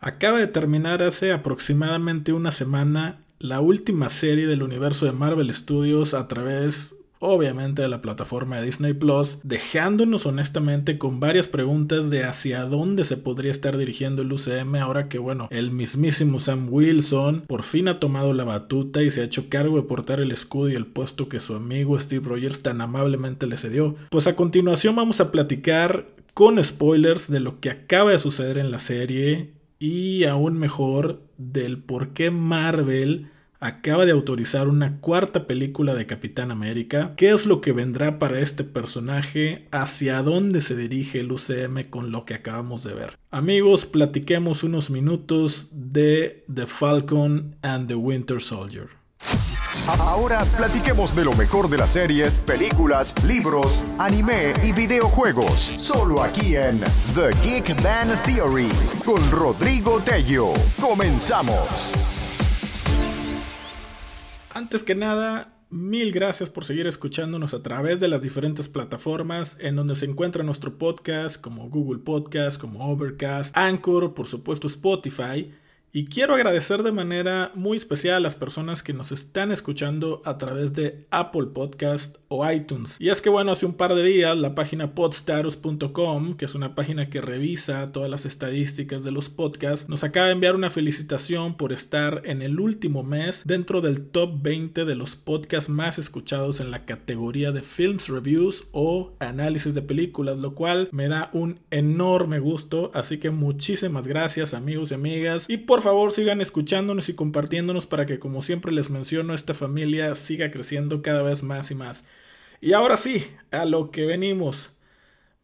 Acaba de terminar hace aproximadamente una semana la última serie del universo de Marvel Studios a través obviamente de la plataforma de Disney Plus, dejándonos honestamente con varias preguntas de hacia dónde se podría estar dirigiendo el UCM ahora que bueno, el mismísimo Sam Wilson por fin ha tomado la batuta y se ha hecho cargo de portar el escudo y el puesto que su amigo Steve Rogers tan amablemente le cedió. Pues a continuación vamos a platicar con spoilers de lo que acaba de suceder en la serie y aún mejor del por qué Marvel acaba de autorizar una cuarta película de Capitán América. ¿Qué es lo que vendrá para este personaje? ¿Hacia dónde se dirige el UCM con lo que acabamos de ver? Amigos, platiquemos unos minutos de The Falcon and the Winter Soldier. Ahora platiquemos de lo mejor de las series, películas, libros, anime y videojuegos. Solo aquí en The Geek Man Theory con Rodrigo Tello. Comenzamos. Antes que nada, mil gracias por seguir escuchándonos a través de las diferentes plataformas en donde se encuentra nuestro podcast, como Google Podcast, como Overcast, Anchor, por supuesto Spotify. Y quiero agradecer de manera muy especial a las personas que nos están escuchando a través de Apple Podcast o iTunes. Y es que bueno, hace un par de días la página podstatus.com, que es una página que revisa todas las estadísticas de los podcasts, nos acaba de enviar una felicitación por estar en el último mes dentro del top 20 de los podcasts más escuchados en la categoría de Films Reviews o análisis de películas, lo cual me da un enorme gusto. Así que muchísimas gracias amigos y amigas. Y por por favor sigan escuchándonos y compartiéndonos para que como siempre les menciono esta familia siga creciendo cada vez más y más. Y ahora sí, a lo que venimos.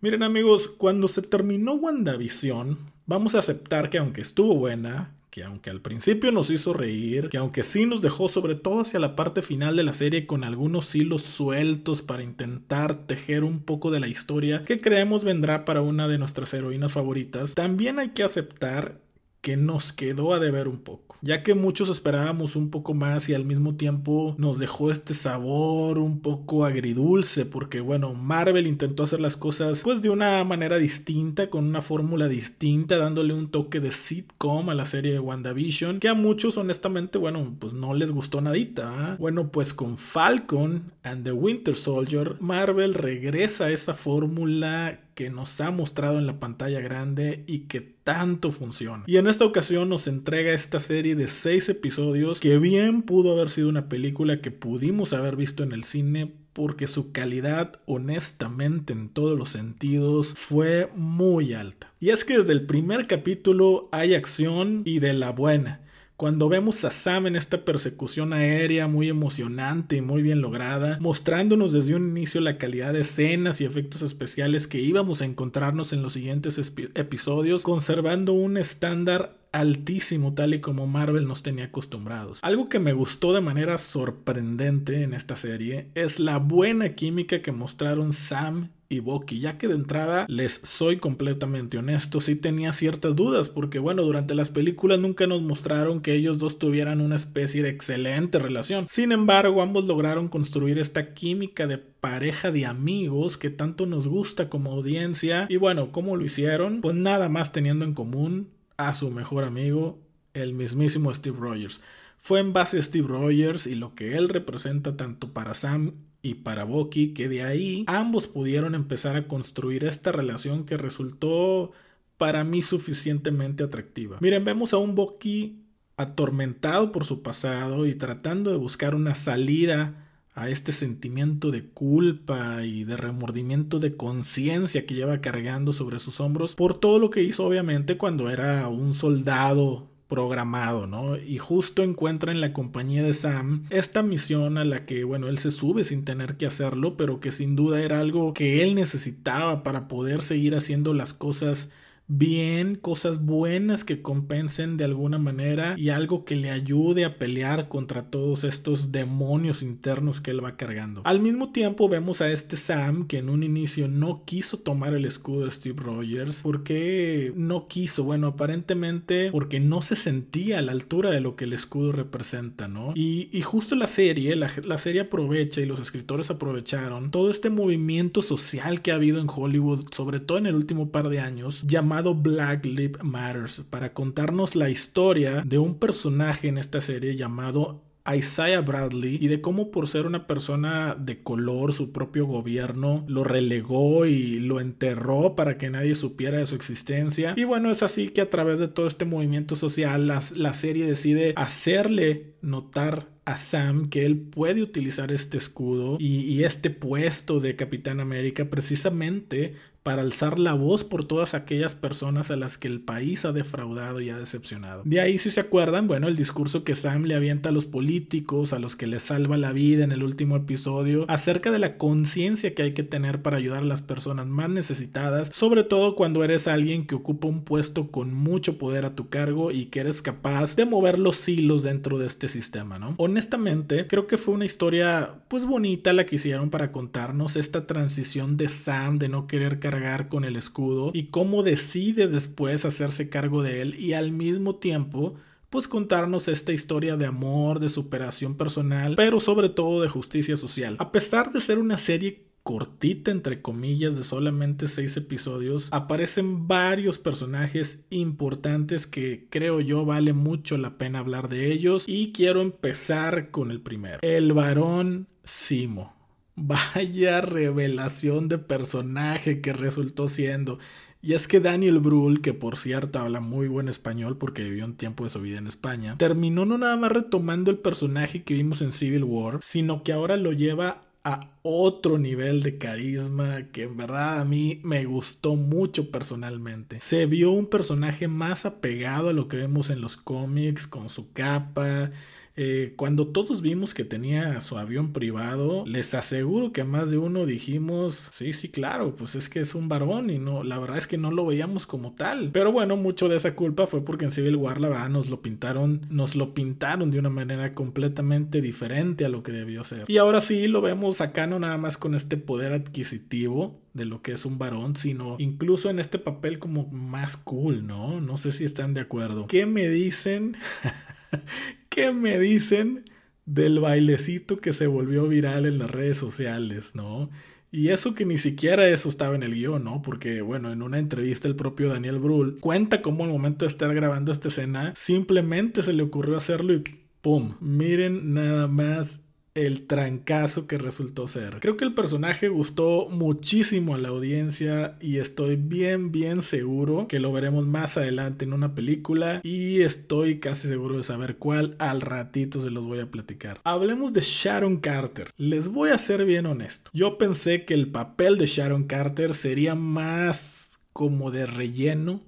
Miren amigos, cuando se terminó WandaVision, vamos a aceptar que aunque estuvo buena, que aunque al principio nos hizo reír, que aunque sí nos dejó sobre todo hacia la parte final de la serie con algunos hilos sueltos para intentar tejer un poco de la historia que creemos vendrá para una de nuestras heroínas favoritas, también hay que aceptar que nos quedó a deber un poco, ya que muchos esperábamos un poco más y al mismo tiempo nos dejó este sabor un poco agridulce, porque bueno, Marvel intentó hacer las cosas pues de una manera distinta, con una fórmula distinta, dándole un toque de sitcom a la serie de WandaVision, que a muchos honestamente, bueno, pues no les gustó nadita. ¿ah? Bueno, pues con Falcon and the Winter Soldier, Marvel regresa a esa fórmula que nos ha mostrado en la pantalla grande y que tanto funciona. Y en esta ocasión nos entrega esta serie de 6 episodios que bien pudo haber sido una película que pudimos haber visto en el cine porque su calidad honestamente en todos los sentidos fue muy alta. Y es que desde el primer capítulo hay acción y de la buena. Cuando vemos a Sam en esta persecución aérea muy emocionante y muy bien lograda, mostrándonos desde un inicio la calidad de escenas y efectos especiales que íbamos a encontrarnos en los siguientes episodios, conservando un estándar altísimo tal y como Marvel nos tenía acostumbrados. Algo que me gustó de manera sorprendente en esta serie es la buena química que mostraron Sam y Bucky, ya que de entrada les soy completamente honesto, sí tenía ciertas dudas, porque bueno, durante las películas nunca nos mostraron que ellos dos tuvieran una especie de excelente relación. Sin embargo, ambos lograron construir esta química de pareja de amigos que tanto nos gusta como audiencia. Y bueno, ¿cómo lo hicieron? Pues nada más teniendo en común a su mejor amigo, el mismísimo Steve Rogers. Fue en base a Steve Rogers y lo que él representa tanto para Sam y para Bucky, que de ahí ambos pudieron empezar a construir esta relación que resultó para mí suficientemente atractiva. Miren, vemos a un Bucky atormentado por su pasado y tratando de buscar una salida a este sentimiento de culpa y de remordimiento de conciencia que lleva cargando sobre sus hombros por todo lo que hizo obviamente cuando era un soldado programado, ¿no? Y justo encuentra en la compañía de Sam esta misión a la que, bueno, él se sube sin tener que hacerlo, pero que sin duda era algo que él necesitaba para poder seguir haciendo las cosas bien, cosas buenas que compensen de alguna manera y algo que le ayude a pelear contra todos estos demonios internos que él va cargando. Al mismo tiempo vemos a este Sam que en un inicio no quiso tomar el escudo de Steve Rogers. porque no quiso? Bueno, aparentemente porque no se sentía a la altura de lo que el escudo representa, ¿no? Y, justo la serie, la, la serie aprovecha y los escritores aprovecharon todo este movimiento social que ha habido en Hollywood, sobre todo en el último par de años, llamado llamado Black Lip Matters para contarnos la historia de un personaje en esta serie llamado Isaiah Bradley y de cómo por ser una persona de color su propio gobierno lo relegó y lo enterró para que nadie supiera de su existencia. Y bueno, es así que a través de todo este movimiento social la, la serie decide hacerle notar a Sam que él puede utilizar este escudo y, y, este puesto de Capitán América precisamente para alzar la voz por todas aquellas personas a las que el país ha defraudado y ha decepcionado. De ahí, si se acuerdan, bueno, el discurso que Sam le avienta a los políticos, a los que les salva la vida en el último episodio, acerca de la conciencia que hay que tener para ayudar a las personas más necesitadas, sobre todo cuando eres alguien que ocupa un puesto con mucho poder a tu cargo y que eres capaz de mover los hilos dentro de este sistema, ¿no? Honestamente, creo que fue una historia pues bonita la que hicieron para contarnos esta transición de Sam de no querer cargar con el escudo y cómo decide después hacerse cargo de él y al mismo tiempo pues contarnos esta historia de amor, de superación personal, pero sobre todo de justicia social. A pesar de ser una serie cortita entre comillas de solamente seis episodios aparecen varios personajes importantes que creo yo vale mucho la pena hablar de ellos y quiero empezar con el primero el varón Simo Vaya revelación de personaje que resultó siendo. Y es que Daniel Brühl, que por cierto habla muy buen español porque vivió un tiempo de su vida en España, terminó no nada más retomando el personaje que vimos en Civil War, sino que ahora lo lleva a otro nivel de carisma que en verdad a mí me gustó mucho personalmente. Se vio un personaje más apegado a lo que vemos en los cómics, con su capa, eh, cuando todos vimos que tenía su avión privado, les aseguro que más de uno dijimos, sí, sí, claro, pues es que es un varón y no, la verdad es que no lo veíamos como tal. Pero bueno, mucho de esa culpa fue porque en Civil War la verdad nos lo pintaron, nos lo pintaron de una manera completamente diferente a lo que debió ser. Y ahora sí lo vemos acá no nada más con este poder adquisitivo de lo que es un varón, sino incluso en este papel como más cool, ¿no? No sé si están de acuerdo. ¿Qué me dicen? ¿Qué me dicen del bailecito que se volvió viral en las redes sociales, no? Y eso que ni siquiera eso estaba en el guion, ¿no? Porque, bueno, en una entrevista el propio Daniel Brühl cuenta cómo al momento de estar grabando esta escena simplemente se le ocurrió hacerlo y ¡pum! Miren nada más el trancazo que resultó ser. Creo que el personaje gustó muchísimo a la audiencia y estoy bien bien seguro que lo veremos más adelante en una película y estoy casi seguro de saber cuál al ratito se los voy a platicar. Hablemos de Sharon Carter. Les voy a ser bien honesto. Yo pensé que el papel de Sharon Carter sería más como de relleno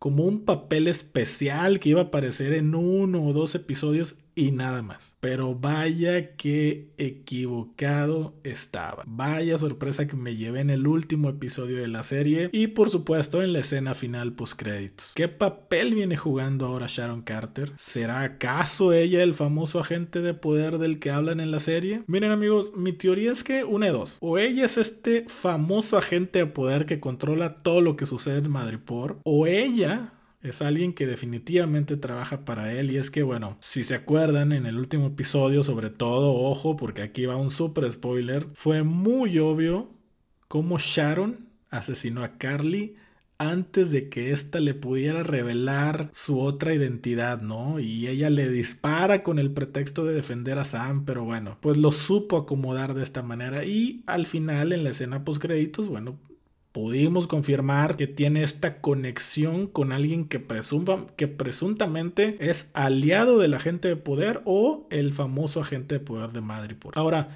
como un papel especial que iba a aparecer en uno o dos episodios y nada más. Pero vaya que equivocado estaba. Vaya sorpresa que me llevé en el último episodio de la serie y por supuesto en la escena final post créditos. ¿Qué papel viene jugando ahora Sharon Carter? ¿Será acaso ella el famoso agente de poder del que hablan en la serie? Miren amigos, mi teoría es que una de dos. O ella es este famoso agente de poder que controla todo lo que sucede en Madripoor, o ella es alguien que definitivamente trabaja para él y es que bueno, si se acuerdan en el último episodio, sobre todo, ojo, porque aquí va un super spoiler, fue muy obvio cómo Sharon asesinó a Carly antes de que ésta le pudiera revelar su otra identidad, ¿no? Y ella le dispara con el pretexto de defender a Sam, pero bueno, pues lo supo acomodar de esta manera y al final en la escena post créditos, bueno, pudimos confirmar que tiene esta conexión con alguien que, presuma, que presuntamente es aliado del agente de poder o el famoso agente de poder de Madripoor. Ahora,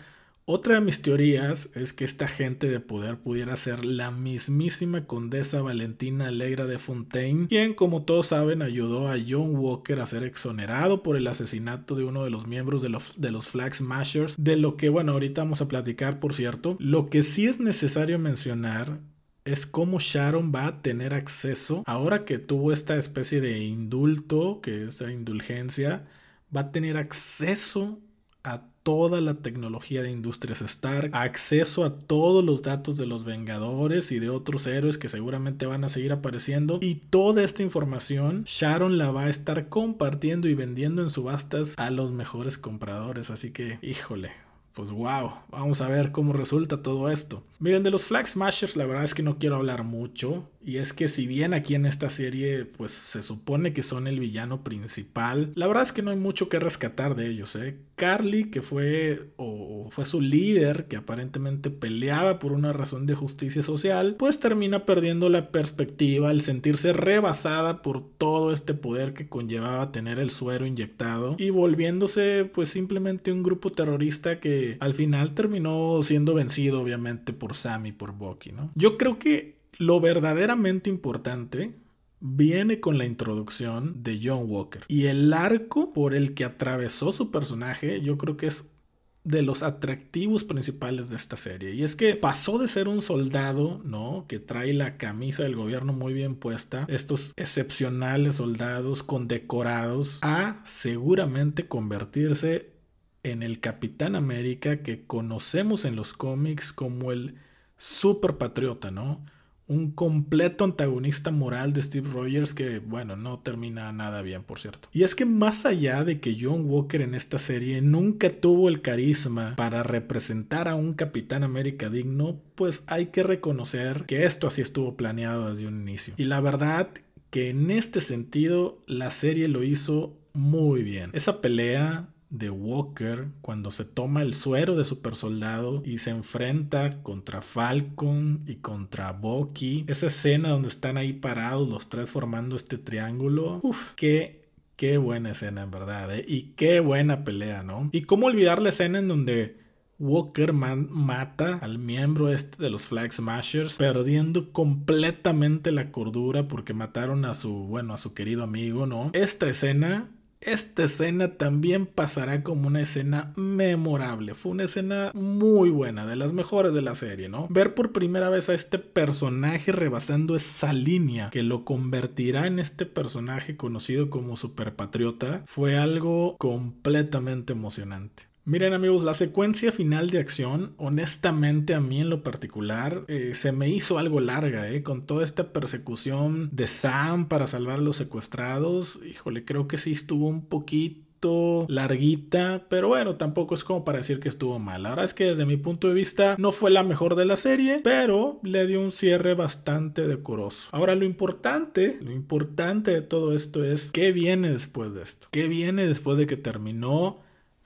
otra de mis teorías es que esta agente de poder pudiera ser la mismísima condesa Valentina Alegra de Fontaine, quien como todos saben ayudó a John Walker a ser exonerado por el asesinato de uno de los miembros de los, de los Flag Smashers, de lo que bueno ahorita vamos a platicar por cierto. Lo que sí es necesario mencionar es cómo Sharon va a tener acceso, ahora que tuvo esta especie de indulto, que es la indulgencia, va a tener acceso a toda la tecnología de Industrias Stark, acceso a todos los datos de los Vengadores y de otros héroes que seguramente van a seguir apareciendo. Y toda esta información Sharon la va a estar compartiendo y vendiendo en subastas a los mejores compradores. Así que, híjole, pues wow, vamos a ver cómo resulta todo esto. Miren, de los Flag Smashers la verdad es que no quiero hablar mucho. Y es que si bien aquí en esta serie pues se supone que son el villano principal, la verdad es que no hay mucho que rescatar de ellos. ¿eh? Carly, que fue o, fue su líder, que aparentemente peleaba por una razón de justicia social, pues termina perdiendo la perspectiva al sentirse rebasada por todo este poder que conllevaba tener el suero inyectado y volviéndose pues simplemente un grupo terrorista que al final terminó siendo vencido obviamente por Sam y por Bucky, ¿no? Yo creo que lo verdaderamente importante viene con la introducción de John Walker. Y el arco por el que atravesó su personaje, yo creo que es de los atractivos principales de esta serie. Y es que pasó de ser un soldado, ¿no? Que trae la camisa del gobierno muy bien puesta, estos excepcionales soldados condecorados, a seguramente convertirse en el Capitán América que conocemos en los cómics como el super patriota, ¿no? Un completo antagonista moral de Steve Rogers que, bueno, no termina nada bien, por cierto. Y es que más allá de que John Walker en esta serie nunca tuvo el carisma para representar a un Capitán América digno, pues hay que reconocer que esto así estuvo planeado desde un inicio. Y la verdad que en este sentido la serie lo hizo muy bien. Esa pelea de Walker cuando se toma el suero de super soldado y se enfrenta contra Falcon y contra Bucky. Esa escena donde están ahí parados los tres formando este triángulo. Uf, qué Qué buena escena, en verdad, ¿eh? Y qué buena pelea, ¿no? Y cómo olvidar la escena en donde Walker mata al miembro este de los Flag Smashers, perdiendo completamente la cordura porque mataron a su, bueno, a su querido amigo, ¿no? Esta escena esta escena también pasará como una escena memorable. Fue una escena muy buena, de las mejores de la serie, ¿no? Ver por primera vez a este personaje rebasando esa línea que lo convertirá en este personaje conocido como superpatriota fue algo completamente emocionante. Miren amigos, la secuencia final de acción, honestamente a mí en lo particular, eh, se me hizo algo larga, eh, con toda esta persecución de Sam para salvar a los secuestrados. Híjole, creo que sí estuvo un poquito larguita, pero bueno, tampoco es como para decir que estuvo mal. La verdad es que desde mi punto de vista no fue la mejor de la serie, pero le dio un cierre bastante decoroso. Ahora lo importante, lo importante de todo esto es qué viene después de esto. ¿Qué viene después de que terminó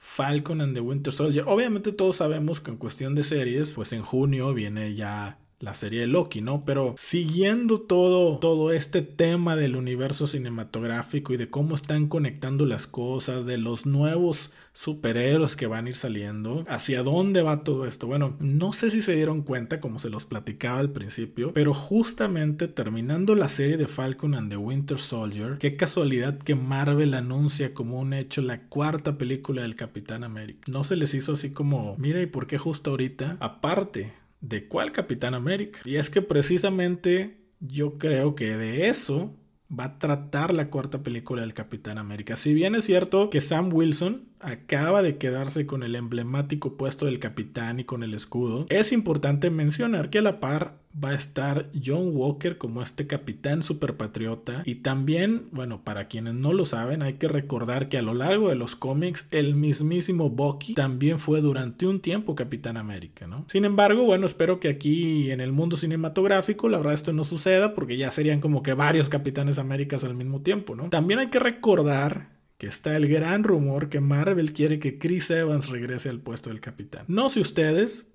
Falcon and the Winter Soldier. Obviamente todos sabemos que en cuestión de series, pues en junio viene ya la serie de Loki, ¿no? Pero siguiendo todo, todo este tema del universo cinematográfico y de cómo están conectando las cosas, de los nuevos superhéroes que van a ir saliendo, hacia dónde va todo esto. Bueno, no sé si se dieron cuenta, como se los platicaba al principio, pero justamente terminando la serie de Falcon and the Winter Soldier, qué casualidad que Marvel anuncia como un hecho la cuarta película del Capitán América. No se les hizo así como, mira, ¿y por qué justo ahorita? Aparte, ¿De cuál Capitán América? Y es que precisamente yo creo que de eso va a tratar la cuarta película del Capitán América. Si bien es cierto que Sam Wilson acaba de quedarse con el emblemático puesto del capitán y con el escudo, es importante mencionar que a la par va a estar John Walker como este capitán superpatriota y también, bueno, para quienes no lo saben, hay que recordar que a lo largo de los cómics el mismísimo Bucky también fue durante un tiempo Capitán América, ¿no? Sin embargo, bueno, espero que aquí en el mundo cinematográfico la verdad esto no suceda porque ya serían como que varios Capitanes Américas al mismo tiempo, ¿no? También hay que recordar que está el gran rumor que Marvel quiere que Chris Evans regrese al puesto del capitán. No sé ustedes,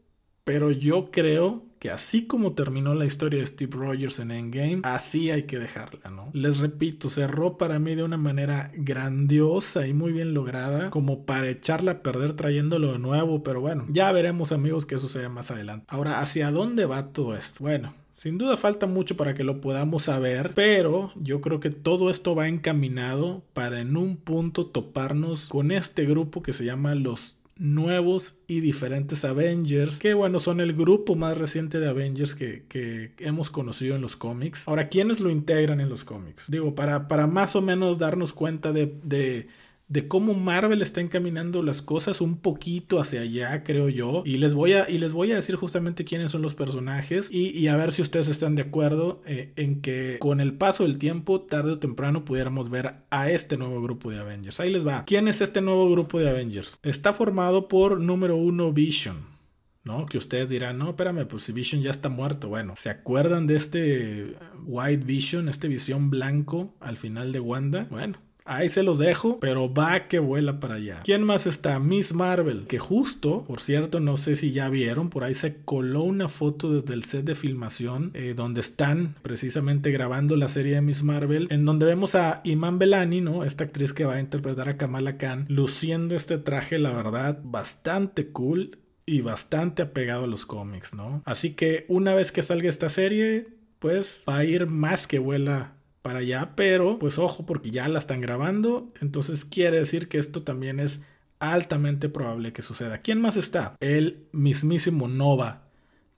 pero yo creo que así como terminó la historia de Steve Rogers en Endgame, así hay que dejarla, ¿no? Les repito, cerró para mí de una manera grandiosa y muy bien lograda, como para echarla a perder trayéndolo de nuevo, pero bueno, ya veremos amigos qué sucede más adelante. Ahora, ¿hacia dónde va todo esto? Bueno, sin duda falta mucho para que lo podamos saber, pero yo creo que todo esto va encaminado para en un punto toparnos con este grupo que se llama los nuevos y diferentes Avengers, que bueno, son el grupo más reciente de Avengers que, hemos conocido en los cómics. Ahora, ¿quiénes lo integran en los cómics? Digo, para, para más o menos darnos cuenta de de cómo Marvel está encaminando las cosas un poquito hacia allá, creo yo. Y les voy a, y les voy a decir justamente quiénes son los personajes y, a ver si ustedes están de acuerdo eh, en que con el paso del tiempo, tarde o temprano, pudiéramos ver a este nuevo grupo de Avengers. Ahí les va. ¿Quién es este nuevo grupo de Avengers? Está formado por número uno Vision. ¿no? Que ustedes dirán, no, espérame, pues si Vision ya está muerto. Bueno, ¿se acuerdan de este White Vision, este visión blanco al final de Wanda? Bueno, Ahí se los dejo, pero va que vuela para allá. ¿Quién más está? Miss Marvel, que justo, por cierto, no sé si ya vieron, por ahí se coló una foto desde el set de filmación eh, donde están precisamente grabando la serie de Miss Marvel, en donde vemos a Iman Belani, ¿no? Esta actriz que va a interpretar a Kamala Khan, luciendo este traje, la verdad, bastante cool y bastante apegado a los cómics, ¿no? Así que una vez que salga esta serie, pues va a ir más que vuela para allá, pero pues ojo porque ya la están grabando, entonces quiere decir que esto también es altamente probable que suceda. ¿Quién más está? El mismísimo Nova,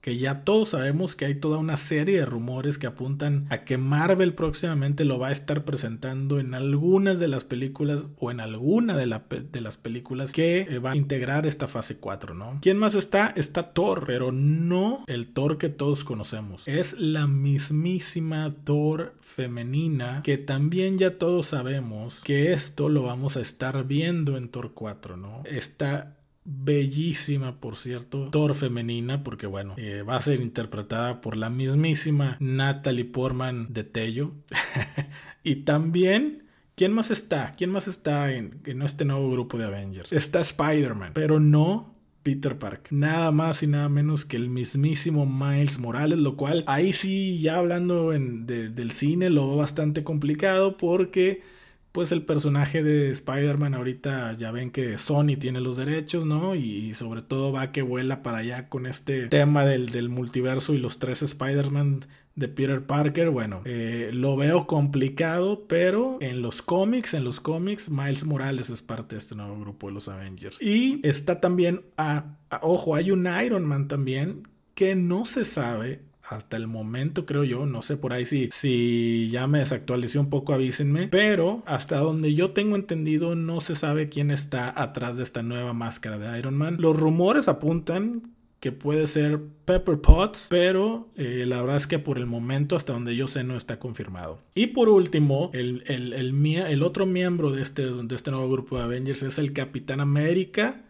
que ya todos sabemos que hay toda una serie de rumores que apuntan a que Marvel próximamente lo va a estar presentando en algunas de las películas o en alguna de, las películas que eh, va a integrar esta fase 4, ¿no? ¿Quién más está? Está Thor, pero no el Thor que todos conocemos. Es la mismísima Thor femenina que también ya todos sabemos que esto lo vamos a estar viendo en Thor 4, ¿no? Está bellísima, por cierto, Thor femenina, porque bueno, eh, va a ser interpretada por la mismísima Natalie Portman de Tello. y también, ¿quién más está? ¿Quién más está en, en este nuevo grupo de Avengers? Está Spider-Man, pero no Peter Park. Nada más y nada menos que el mismísimo Miles Morales, lo cual ahí sí, ya hablando en, del cine, lo veo bastante complicado porque pues el personaje de Spider-Man ahorita ya ven que Sony tiene los derechos, ¿no? Y, sobre todo va que vuela para allá con este tema del, multiverso y los tres Spider-Man de Peter Parker. Bueno, eh, lo veo complicado, pero en los cómics, en los cómics, Miles Morales es parte de este nuevo grupo de los Avengers. Y está también, a, ojo, hay un Iron Man también que no se sabe hasta el momento creo yo, no sé por ahí si, si ya me desactualicé un poco, avísenme, pero hasta donde yo tengo entendido no se sabe quién está atrás de esta nueva máscara de Iron Man. Los rumores apuntan que puede ser Pepper Potts, pero eh, la verdad es que por el momento, hasta donde yo sé, no está confirmado. Y por último, el, el, el, el otro miembro de este, de este nuevo grupo de Avengers es el Capitán América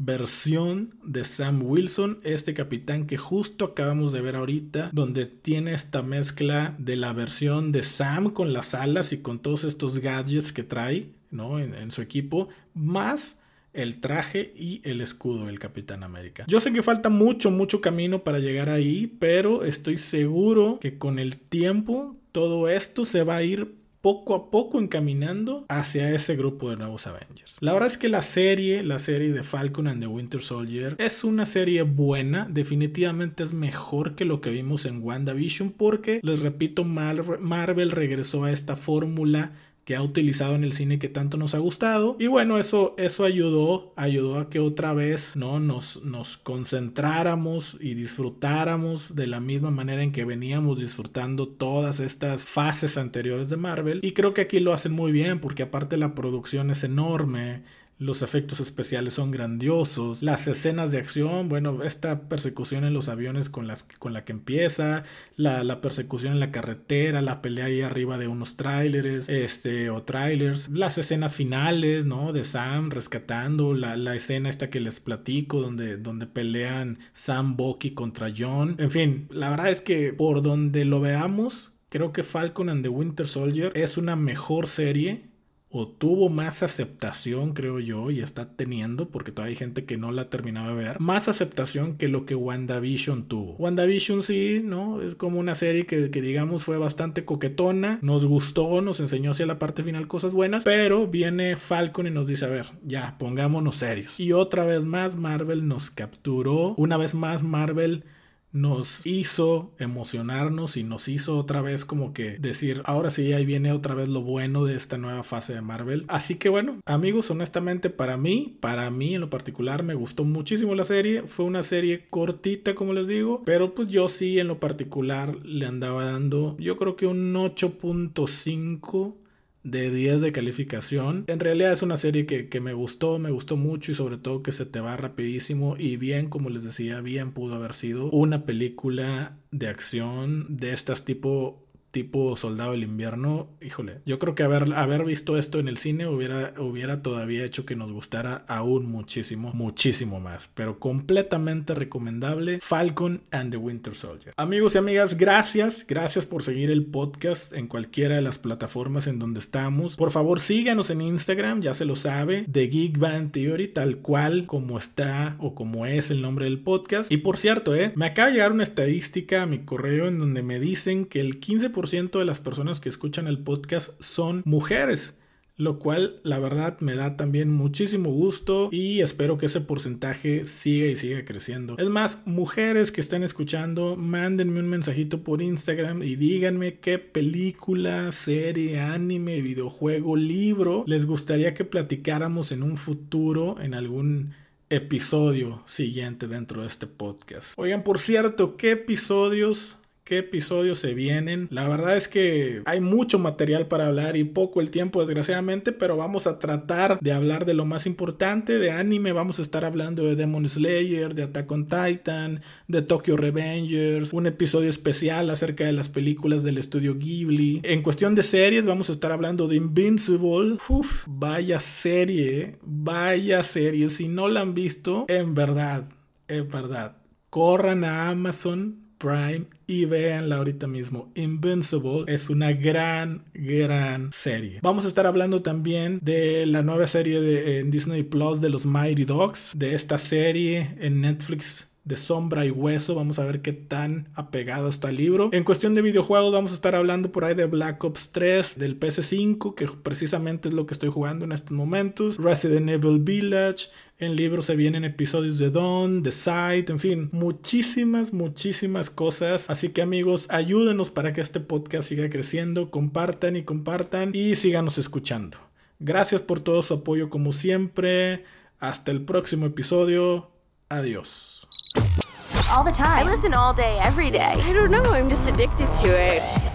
versión de Sam Wilson, este capitán que justo acabamos de ver ahorita, donde tiene esta mezcla de la versión de Sam con las alas y con todos estos gadgets que trae, ¿no? En, su equipo, más el traje y el escudo del Capitán América. Yo sé que falta mucho, mucho camino para llegar ahí, pero estoy seguro que con el tiempo todo esto se va a ir poco a poco encaminando hacia ese grupo de nuevos Avengers. La verdad es que la serie, la serie de Falcon and the Winter Soldier, es una serie buena, definitivamente es mejor que lo que vimos en WandaVision porque, les repito, Marvel regresó a esta fórmula que ha utilizado en el cine que tanto nos ha gustado. Y bueno, eso, eso ayudó, ayudó a que otra vez ¿no? nos, nos concentráramos y disfrutáramos de la misma manera en que veníamos disfrutando todas estas fases anteriores de Marvel. Y creo que aquí lo hacen muy bien porque aparte la producción es enorme, los efectos especiales son grandiosos. Las escenas de acción, bueno, esta persecución en los aviones con, las, con la que empieza, la, persecución en la carretera, la pelea ahí arriba de unos trailers, este, o trailers, las escenas finales, ¿no? De Sam rescatando, la, la escena esta que les platico, donde, donde pelean Sam Bucky contra John. En fin, la verdad es que por donde lo veamos, creo que Falcon and the Winter Soldier es una mejor serie o tuvo más aceptación, creo yo, y está teniendo, porque todavía hay gente que no la ha terminado de ver, más aceptación que lo que WandaVision tuvo. WandaVision sí, ¿no? Es como una serie que, que digamos fue bastante coquetona, nos gustó, nos enseñó hacia la parte final cosas buenas, pero viene Falcon y nos dice, a ver, ya, pongámonos serios. Y otra vez más Marvel nos capturó, una vez más Marvel nos hizo emocionarnos y nos hizo otra vez como que decir, ahora sí, ahí viene otra vez lo bueno de esta nueva fase de Marvel. Así que bueno, amigos, honestamente para mí, para mí en lo particular me gustó muchísimo la serie. Fue una serie cortita, como les digo, pero pues yo sí en lo particular le andaba dando, yo creo que un 8.5 de 10 de calificación. En realidad es una serie que, que, me gustó, me gustó mucho y sobre todo que se te va rapidísimo y bien, como les decía, bien pudo haber sido una película de acción de estas tipo tipo Soldado del Invierno, híjole, yo creo que haber, haber visto esto en el cine hubiera, hubiera todavía hecho que nos gustara aún muchísimo, muchísimo más, pero completamente recomendable Falcon and the Winter Soldier. Amigos y amigas, gracias, gracias por seguir el podcast en cualquiera de las plataformas en donde estamos. Por favor, síganos en Instagram, ya se lo sabe, de Geek Band Theory, tal cual como está o como es el nombre del podcast. Y por cierto, eh, me acaba de llegar una estadística a mi correo en donde me dicen que el 15% de las personas que escuchan el podcast son mujeres lo cual la verdad me da también muchísimo gusto y espero que ese porcentaje siga y siga creciendo. Es más, mujeres que estén escuchando, mándenme un mensajito por Instagram y díganme qué película, serie, anime, videojuego, libro les gustaría que platicáramos en un futuro en algún episodio siguiente dentro de este podcast. Oigan, por cierto, ¿qué episodios qué episodios se vienen. La verdad es que hay mucho material para hablar y poco el tiempo desgraciadamente, pero vamos a tratar de hablar de lo más importante. De anime vamos a estar hablando de Demon Slayer, de Attack on Titan, de Tokyo Revengers, un episodio especial acerca de las películas del estudio Ghibli. En cuestión de series vamos a estar hablando de Invincible. Vaya serie, vaya serie. Si no la han visto, en verdad, en verdad, corran a Amazon Prime y véanla ahorita mismo. Invincible es una gran, gran serie. Vamos a estar hablando también de la nueva serie de, en Disney Plus de los Mighty Dogs, de esta serie en Netflix de sombra y hueso. Vamos a ver qué tan apegado está el libro. En cuestión de videojuegos, vamos a estar hablando por ahí de Black Ops 3, del PS5, que precisamente es lo que estoy jugando en estos momentos. Resident Evil Village. En libros se vienen episodios de Dawn, The Sight, en fin, muchísimas, muchísimas cosas. Así que amigos, ayúdenos para que este podcast siga creciendo. Compartan y compartan y síganos escuchando. Gracias por todo su apoyo como siempre. Hasta el próximo episodio. Adiós. All the time. I listen all day, every day. I don't know, I'm just addicted to it.